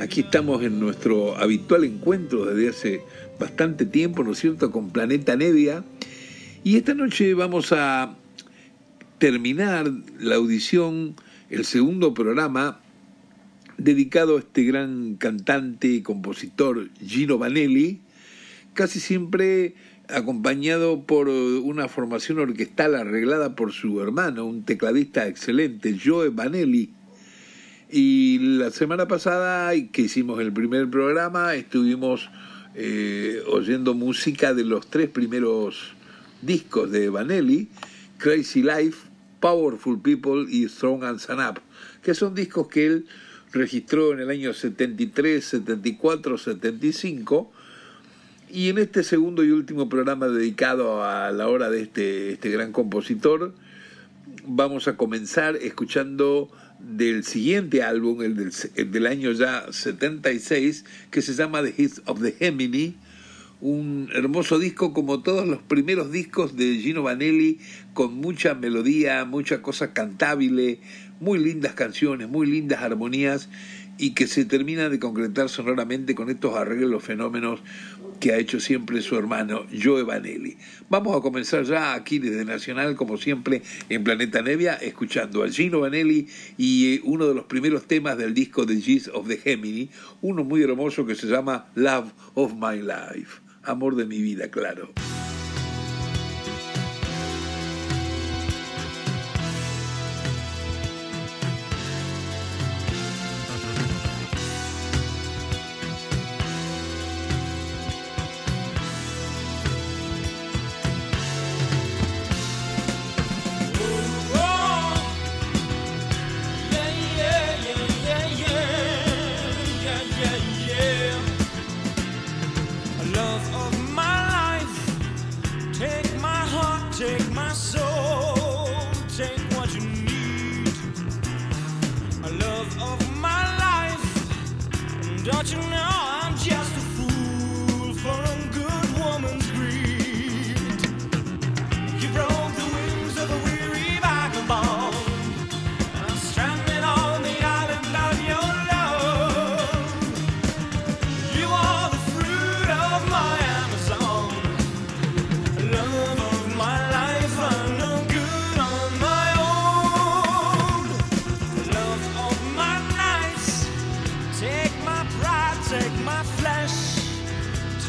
Aquí estamos en nuestro habitual encuentro desde hace bastante tiempo, ¿no es cierto?, con Planeta Nevia. Y esta noche vamos a terminar la audición, el segundo programa dedicado a este gran cantante y compositor Gino Vanelli, casi siempre acompañado por una formación orquestal arreglada por su hermano, un tecladista excelente, Joe Vanelli. Y la semana pasada, que hicimos el primer programa, estuvimos eh, oyendo música de los tres primeros discos de Vanelli, Crazy Life, Powerful People y Strong and Stand Up, que son discos que él registró en el año 73, 74, 75. Y en este segundo y último programa dedicado a la hora de este, este gran compositor, vamos a comenzar escuchando del siguiente álbum, el del, el del, año ya 76, que se llama The Hits of the Gemini, un hermoso disco como todos los primeros discos de Gino Vanelli, con mucha melodía, mucha cosa cantable, muy lindas canciones, muy lindas armonías y que se termina de concretar sonoramente con estos arreglos fenómenos que ha hecho siempre su hermano Joe Vanelli. Vamos a comenzar ya aquí desde Nacional, como siempre, en Planeta Nevia, escuchando a Gino Vanelli y eh, uno de los primeros temas del disco de G's of the Gemini, uno muy hermoso que se llama Love of My Life, amor de mi vida, claro.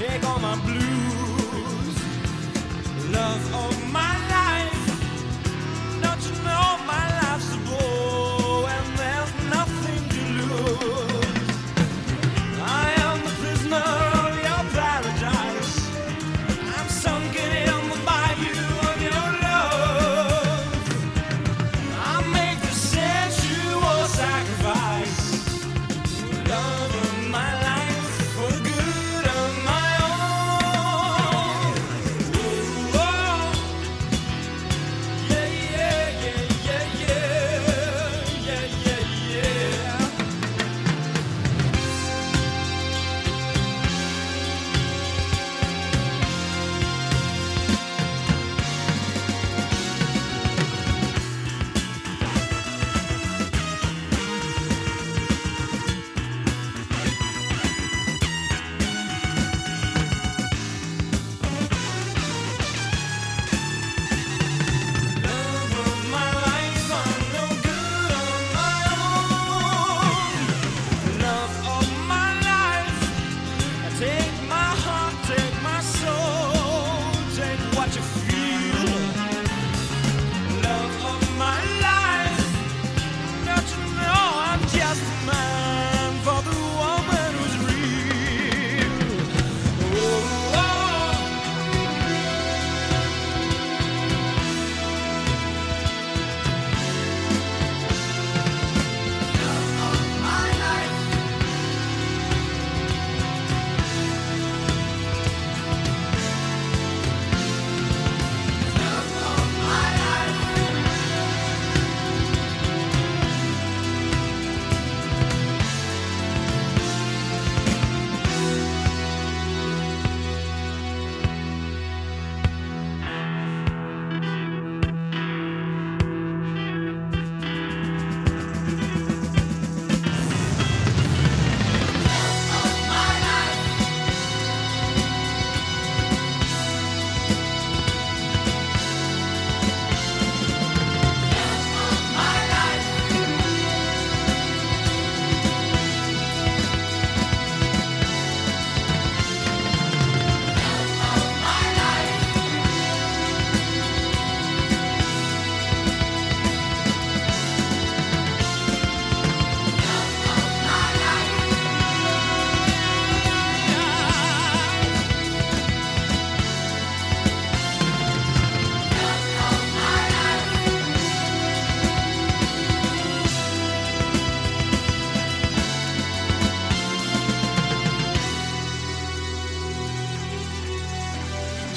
Take all my blues. Love of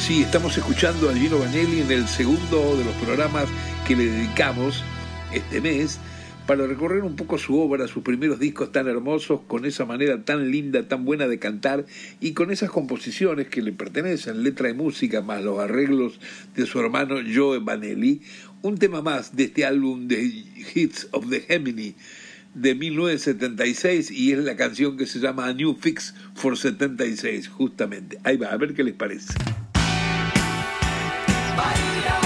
Sí, estamos escuchando a Gino Vanelli en el segundo de los programas que le dedicamos este mes para recorrer un poco su obra, sus primeros discos tan hermosos, con esa manera tan linda, tan buena de cantar y con esas composiciones que le pertenecen, letra y música, más los arreglos de su hermano Joe Vanelli. Un tema más de este álbum de Hits of the Gemini de 1976 y es la canción que se llama A New Fix for 76, justamente. Ahí va, a ver qué les parece. Bahía.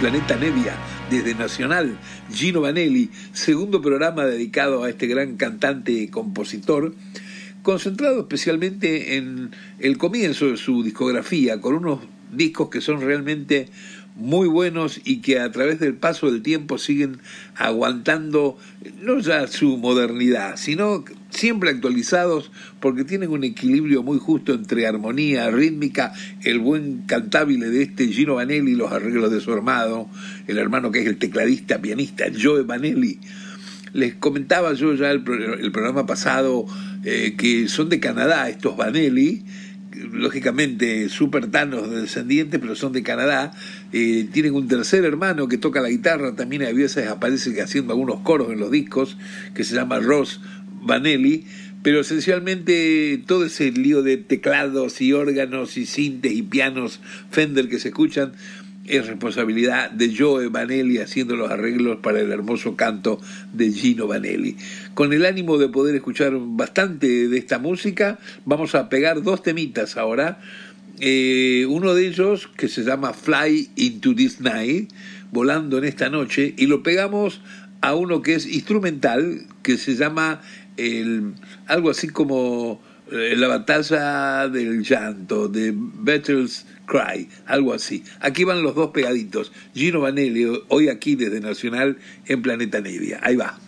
Planeta Nevia, desde Nacional, Gino Vanelli, segundo programa dedicado a este gran cantante y compositor, concentrado especialmente en el comienzo de su discografía, con unos discos que son realmente muy buenos y que a través del paso del tiempo siguen aguantando no ya su modernidad, sino siempre actualizados porque tienen un equilibrio muy justo entre armonía, rítmica, el buen cantabile de este Gino Vanelli, los arreglos de su hermano, el hermano que es el tecladista, pianista Joe Vanelli. Les comentaba yo ya el, el programa pasado eh, que son de Canadá estos Vanelli, lógicamente supertanos descendientes, pero son de Canadá. Eh, tienen un tercer hermano que toca la guitarra, también a veces aparece haciendo algunos coros en los discos, que se llama Ross Vanelli. Pero esencialmente todo ese lío de teclados y órganos y sintes y pianos Fender que se escuchan es responsabilidad de Joe Vanelli haciendo los arreglos para el hermoso canto de Gino Vanelli. Con el ánimo de poder escuchar bastante de esta música, vamos a pegar dos temitas ahora. Eh, uno de ellos que se llama Fly into this night, volando en esta noche, y lo pegamos a uno que es instrumental, que se llama el, algo así como eh, la batalla del llanto, de Battles Cry, algo así. Aquí van los dos pegaditos. Gino Vanelli, hoy aquí desde Nacional en Planeta Nevia. Ahí va.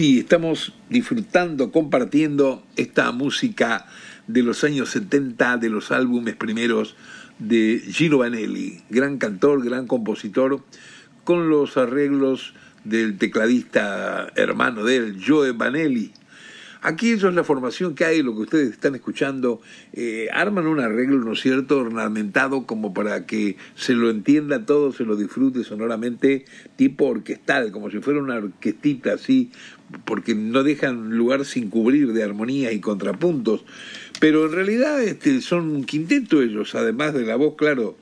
Sí, estamos disfrutando, compartiendo esta música de los años 70, de los álbumes primeros de Gino Vanelli, gran cantor, gran compositor, con los arreglos del tecladista hermano de él, Joe Vanelli. Aquí eso es la formación que hay, lo que ustedes están escuchando, eh, arman un arreglo, ¿no es cierto?, ornamentado como para que se lo entienda todo, se lo disfrute sonoramente, tipo orquestal, como si fuera una orquestita así, porque no dejan lugar sin cubrir de armonía y contrapuntos. Pero en realidad este, son un quinteto ellos, además de la voz, claro,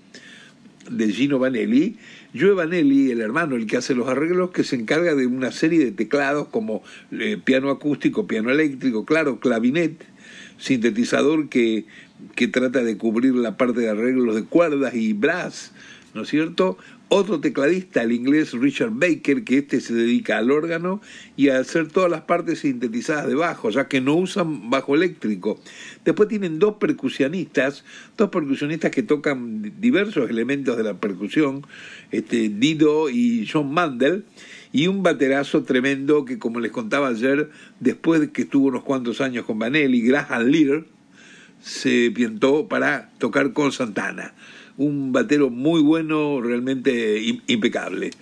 de Gino Vanelli, Joe Vanelli, el hermano, el que hace los arreglos, que se encarga de una serie de teclados como eh, piano acústico, piano eléctrico, claro, clavinet, sintetizador que, que trata de cubrir la parte de arreglos de cuerdas y brass, ¿no es cierto? Otro tecladista, el inglés Richard Baker, que este se dedica al órgano y a hacer todas las partes sintetizadas de bajo, ya que no usan bajo eléctrico. Después tienen dos percusionistas, dos percusionistas que tocan diversos elementos de la percusión, este, Dido y John Mandel, y un baterazo tremendo que, como les contaba ayer, después de que estuvo unos cuantos años con Vanelli, Graham Lear, se piantó para tocar con Santana un batero muy bueno, realmente impecable.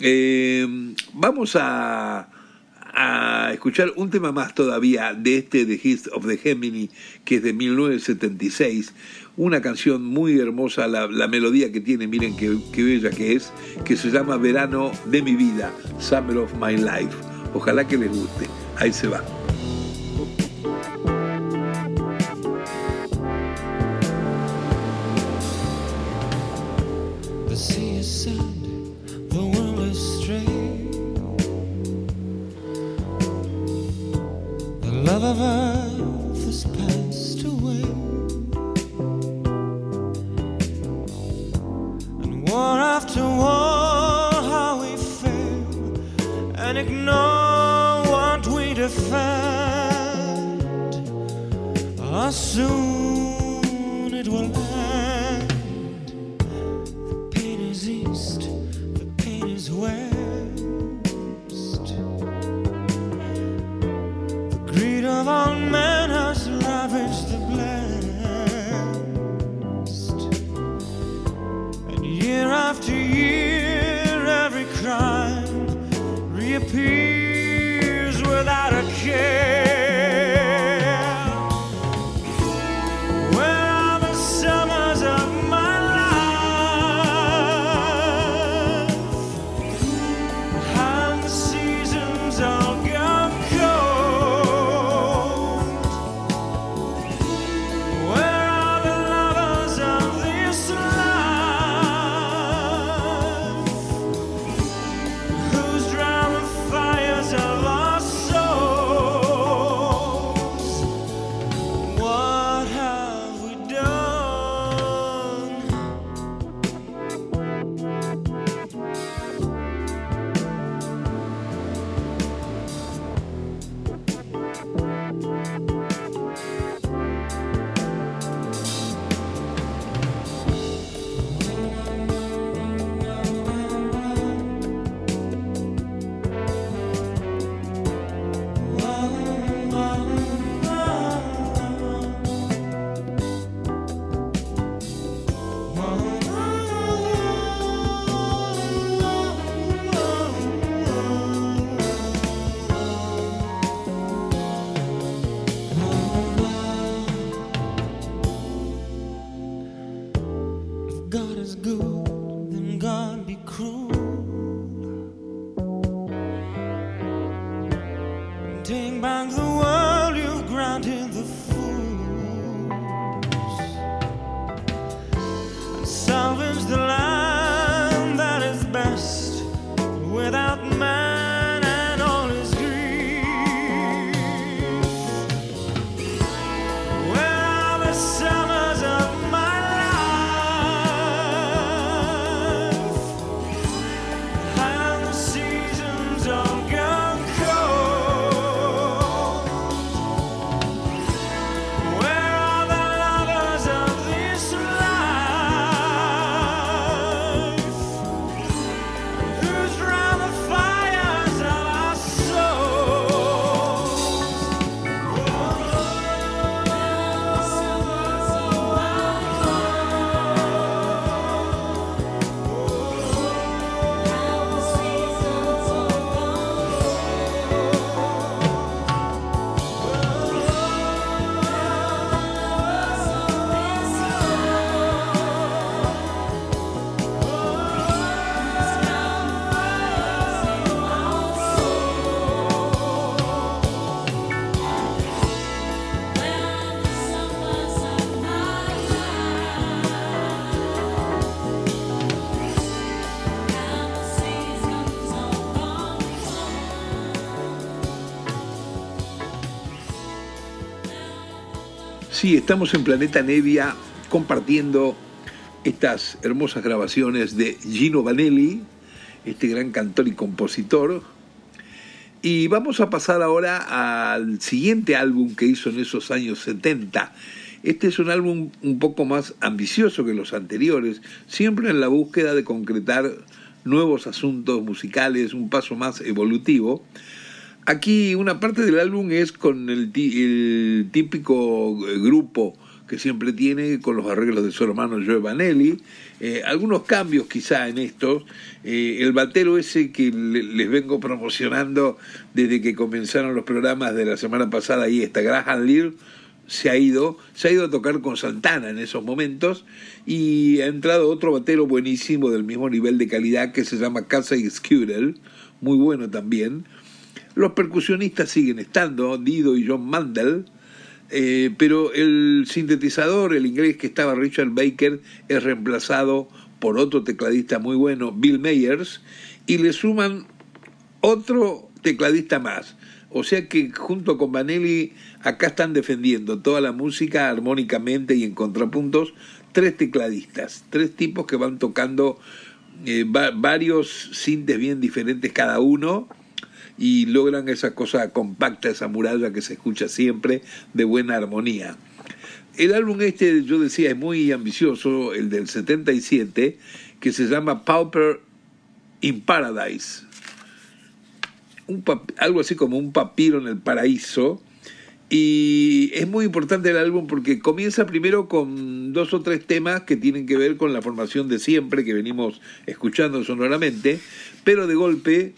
Eh, vamos a, escuchar un tema más todavía de este The Hist of the Gemini, que es de 1976. Una canción muy hermosa, la, melodía que tiene, miren qué, qué bella que es, que se llama Verano de mi vida, Summer of My Life. Ojalá que les guste. Ahí se va. Love of earth has passed away. And war after war, how we fail and ignore what we defend. Soon Sí, estamos en Planeta Nevia compartiendo estas hermosas grabaciones de Gino Vanelli, este gran cantor y compositor. Y vamos a pasar ahora al siguiente álbum que hizo en esos años 70. Este es un álbum un poco más ambicioso que los anteriores, siempre en la búsqueda de concretar nuevos asuntos musicales, un paso más evolutivo. Aquí una parte del álbum es con el, típico grupo que siempre tiene con los arreglos de su hermano Joe Vanelli. Eh, algunos cambios quizá en estos. Eh, el batero ese que les vengo promocionando desde que comenzaron los programas de la semana pasada, ahí está Graham Lear, se ha ido, se ha ido a tocar con Santana en esos momentos y ha entrado otro batero buenísimo del mismo nivel de calidad que se llama Casey Scudel, muy bueno también. Los percusionistas siguen estando, Dido y John Mandel, eh, pero el sintetizador, el inglés que estaba Richard Baker, es reemplazado por otro tecladista muy bueno, Bill Meyers, y le suman otro tecladista más. O sea que junto con Vanelli acá están defendiendo toda la música armónicamente y en contrapuntos tres tecladistas, tres tipos que van tocando eh, varios sintes bien diferentes cada uno y logran esa cosa compacta, esa muralla que se escucha siempre de buena armonía. El álbum este, yo decía, es muy ambicioso, el del 77, que se llama Pauper in Paradise. Algo así como un papiro en el paraíso. Y es muy importante el álbum porque comienza primero con dos o tres temas que tienen que ver con la formación de siempre que venimos escuchando sonoramente, pero de golpe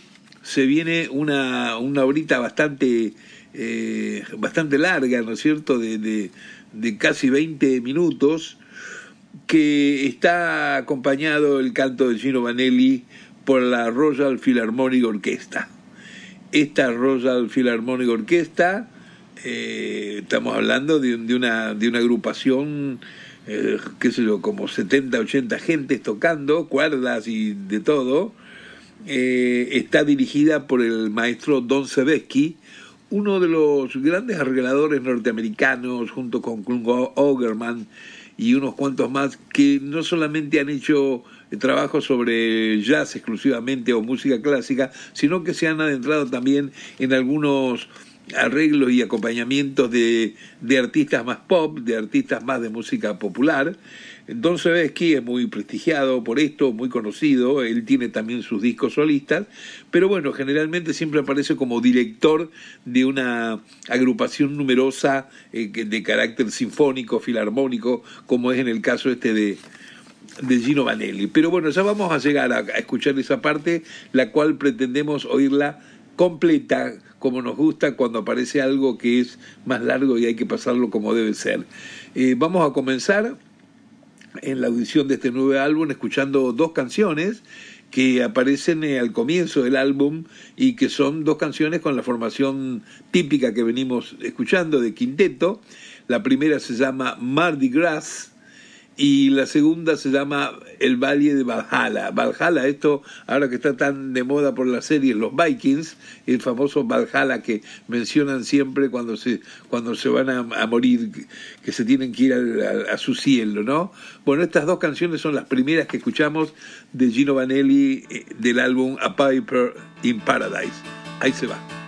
se viene una, una horita bastante, eh, bastante larga, ¿no es cierto?, de, de, casi 20 minutos, que está acompañado el canto de Gino Vanelli por la Royal Philharmonic Orchestra. Esta Royal Philharmonic Orchestra, eh, estamos hablando de, de, una, de una agrupación, eh, qué sé yo, como 70, 80 gentes tocando, cuerdas y de todo, eh, está dirigida por el maestro Don Sebesky, uno de los grandes arregladores norteamericanos, junto con Klung Ogerman y unos cuantos más, que no solamente han hecho trabajos sobre jazz exclusivamente o música clásica, sino que se han adentrado también en algunos arreglos y acompañamientos de, de artistas más pop, de artistas más de música popular. Don Sebesky es muy prestigiado por esto, muy conocido, él tiene también sus discos solistas, pero bueno, generalmente siempre aparece como director de una agrupación numerosa eh, de carácter sinfónico, filarmónico, como es en el caso este de, de Gino Vanelli. Pero bueno, ya vamos a llegar a, escuchar esa parte, la cual pretendemos oírla completa, como nos gusta cuando aparece algo que es más largo y hay que pasarlo como debe ser. Eh, vamos a comenzar en la audición de este nuevo álbum escuchando dos canciones que aparecen eh, al comienzo del álbum y que son dos canciones con la formación típica que venimos escuchando de quinteto. La primera se llama Mardi Gras y la segunda se llama El Valle de Valhalla. Valhalla, esto ahora que está tan de moda por la serie Los Vikings, el famoso Valhalla que mencionan siempre cuando se, cuando se van a, morir, que se tienen que ir a, a, su cielo, ¿no? Bueno, estas dos canciones son las primeras que escuchamos de Gino Vanelli eh, del álbum A Piper in Paradise. Ahí se va.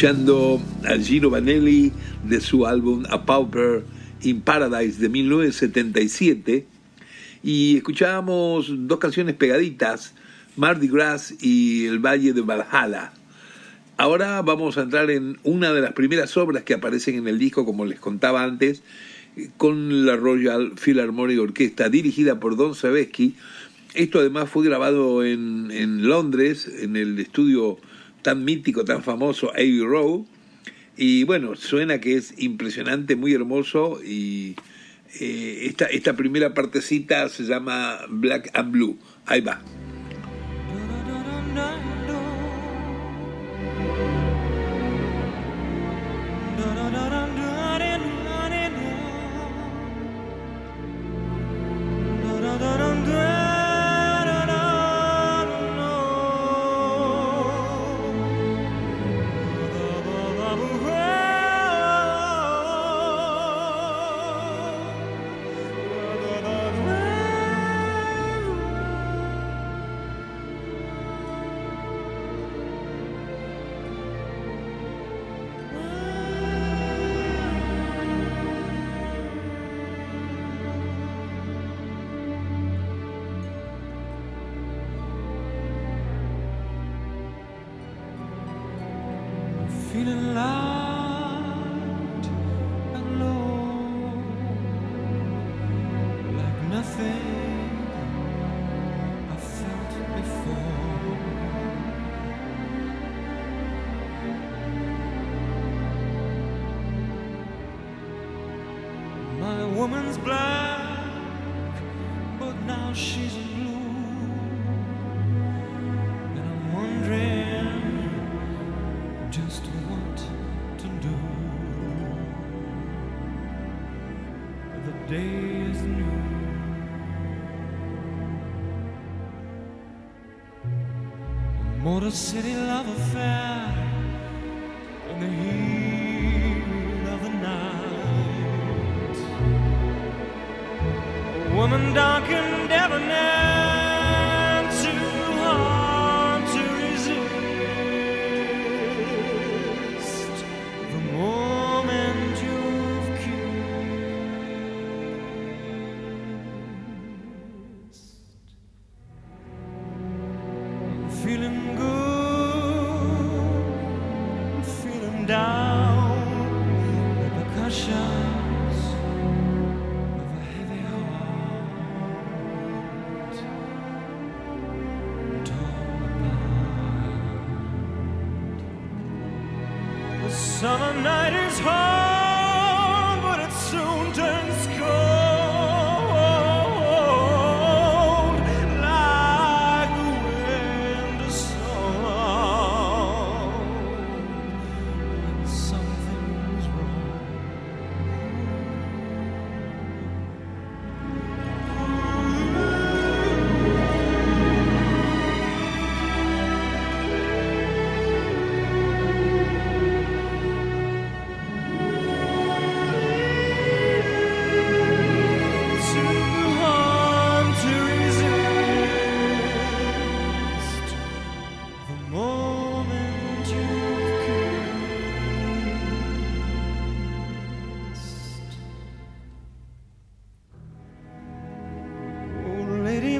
Escuchando a Gino Vanelli de su álbum A Pauper in Paradise de 1977 y escuchábamos dos canciones pegaditas, Mardi Gras y El Valle de Valhalla. Ahora vamos a entrar en una de las primeras obras que aparecen en el disco, como les contaba antes, con la Royal Philharmonic Orquesta, dirigida por Don Sabesky. Esto además fue grabado en, en Londres, en el estudio tan mítico, tan famoso, Abbey Road. Y bueno, suena que es impresionante, muy hermoso. Y eh, esta, esta primera partecita se llama Black and Blue. Ahí va. The day is new. A Motor City love affair in the heat of the night. A woman dark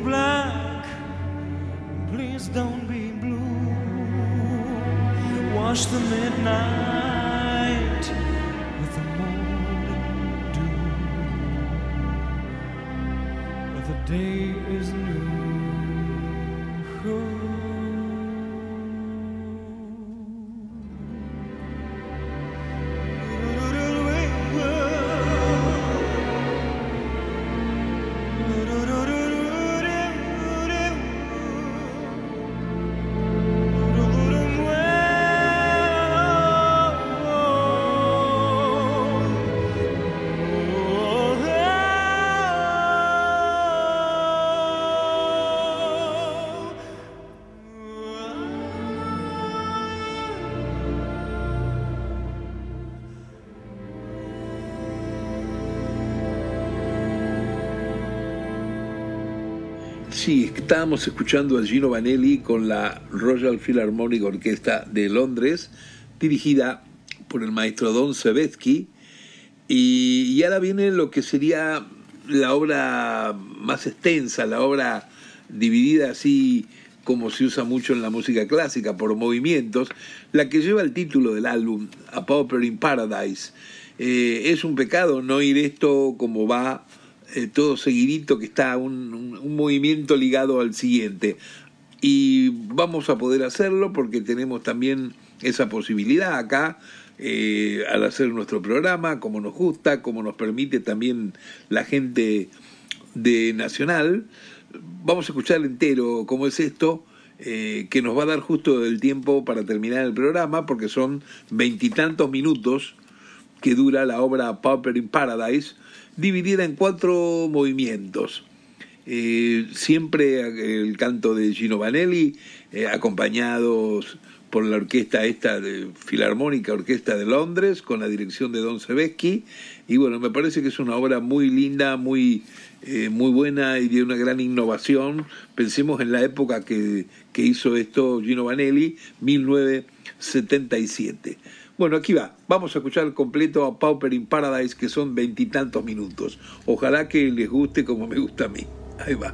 Black, please don't be blue. Wash the midnight estábamos escuchando a Gino Vanelli con la Royal Philharmonic Orquesta de Londres, dirigida por el maestro Don Sebetsky. Y, y ahora viene lo que sería la obra más extensa, la obra dividida así como se usa mucho en la música clásica, por movimientos, la que lleva el título del álbum, A Pauper in Paradise. Eh, es un pecado no ir esto como va eh, todo seguidito, que está un, un, movimiento ligado al siguiente. Y vamos a poder hacerlo porque tenemos también esa posibilidad acá eh, al hacer nuestro programa, como nos gusta, como nos permite también la gente de Nacional. Vamos a escuchar entero cómo es esto, eh, que nos va a dar justo el tiempo para terminar el programa, porque son veintitantos minutos que dura la obra Pauper in Paradise, dividida en cuatro movimientos. Eh, siempre el canto de Gino Vanelli, eh, acompañados por la orquesta esta de Filarmónica Orquesta de Londres, con la dirección de Don Sebesky. Y bueno, me parece que es una obra muy linda, muy, eh, muy buena y de una gran innovación. Pensemos en la época que, que hizo esto Gino Vanelli, 1977. Bueno, aquí va. Vamos a escuchar completo a Pauper in Paradise, que son veintitantos minutos. Ojalá que les guste como me gusta a mí. Ahí va.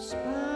spy.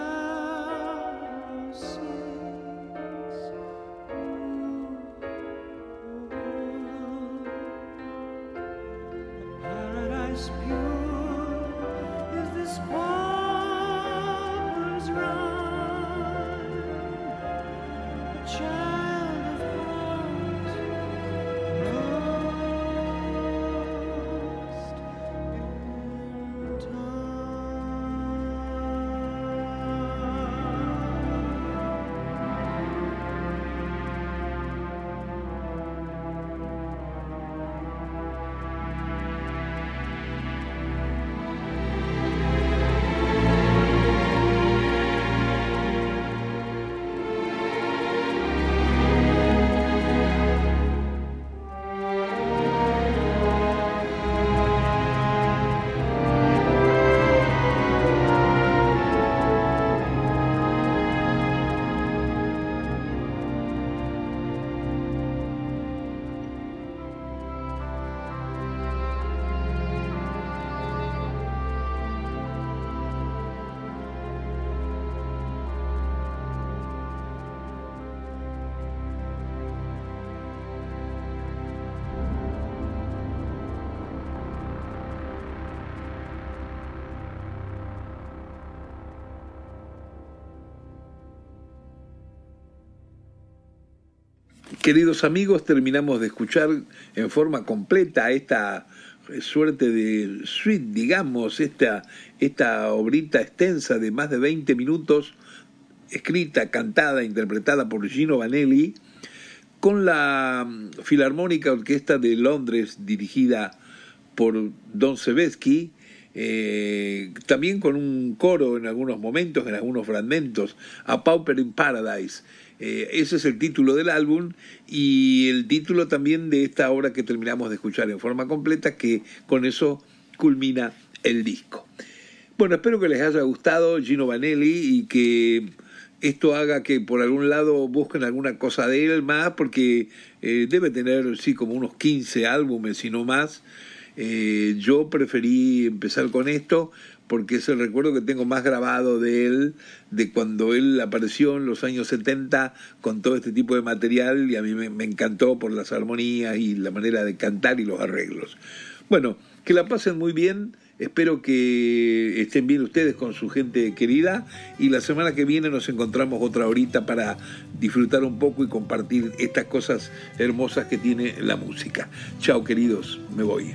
Queridos amigos, terminamos de escuchar en forma completa esta suerte de suite, digamos, esta, esta obrita extensa de más de 20 minutos, escrita, cantada, interpretada por Gino Vanelli, con la Filarmónica Orquesta de Londres, dirigida por Don Sebesky, eh, también con un coro en algunos momentos, en algunos fragmentos, A Pauper in Paradise. Eh, ese es el título del álbum y el título también de esta obra que terminamos de escuchar en forma completa, que con eso culmina el disco. Bueno, espero que les haya gustado Gino Vanelli y que esto haga que por algún lado busquen alguna cosa de él más, porque eh, debe tener, sí, como unos 15 álbumes, y no más. Eh, yo preferí empezar con esto porque es el recuerdo que tengo más grabado de él, de cuando él apareció en los años 70 con todo este tipo de material y a mí me, encantó por las armonías y la manera de cantar y los arreglos. Bueno, que la pasen muy bien, espero que estén bien ustedes con su gente querida y la semana que viene nos encontramos otra horita para disfrutar un poco y compartir estas cosas hermosas que tiene la música. Chao queridos, me voy.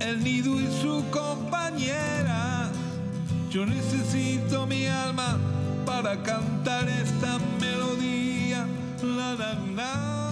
el nido y su compañera. Yo necesito mi alma para cantar esta melodía. La, la, la.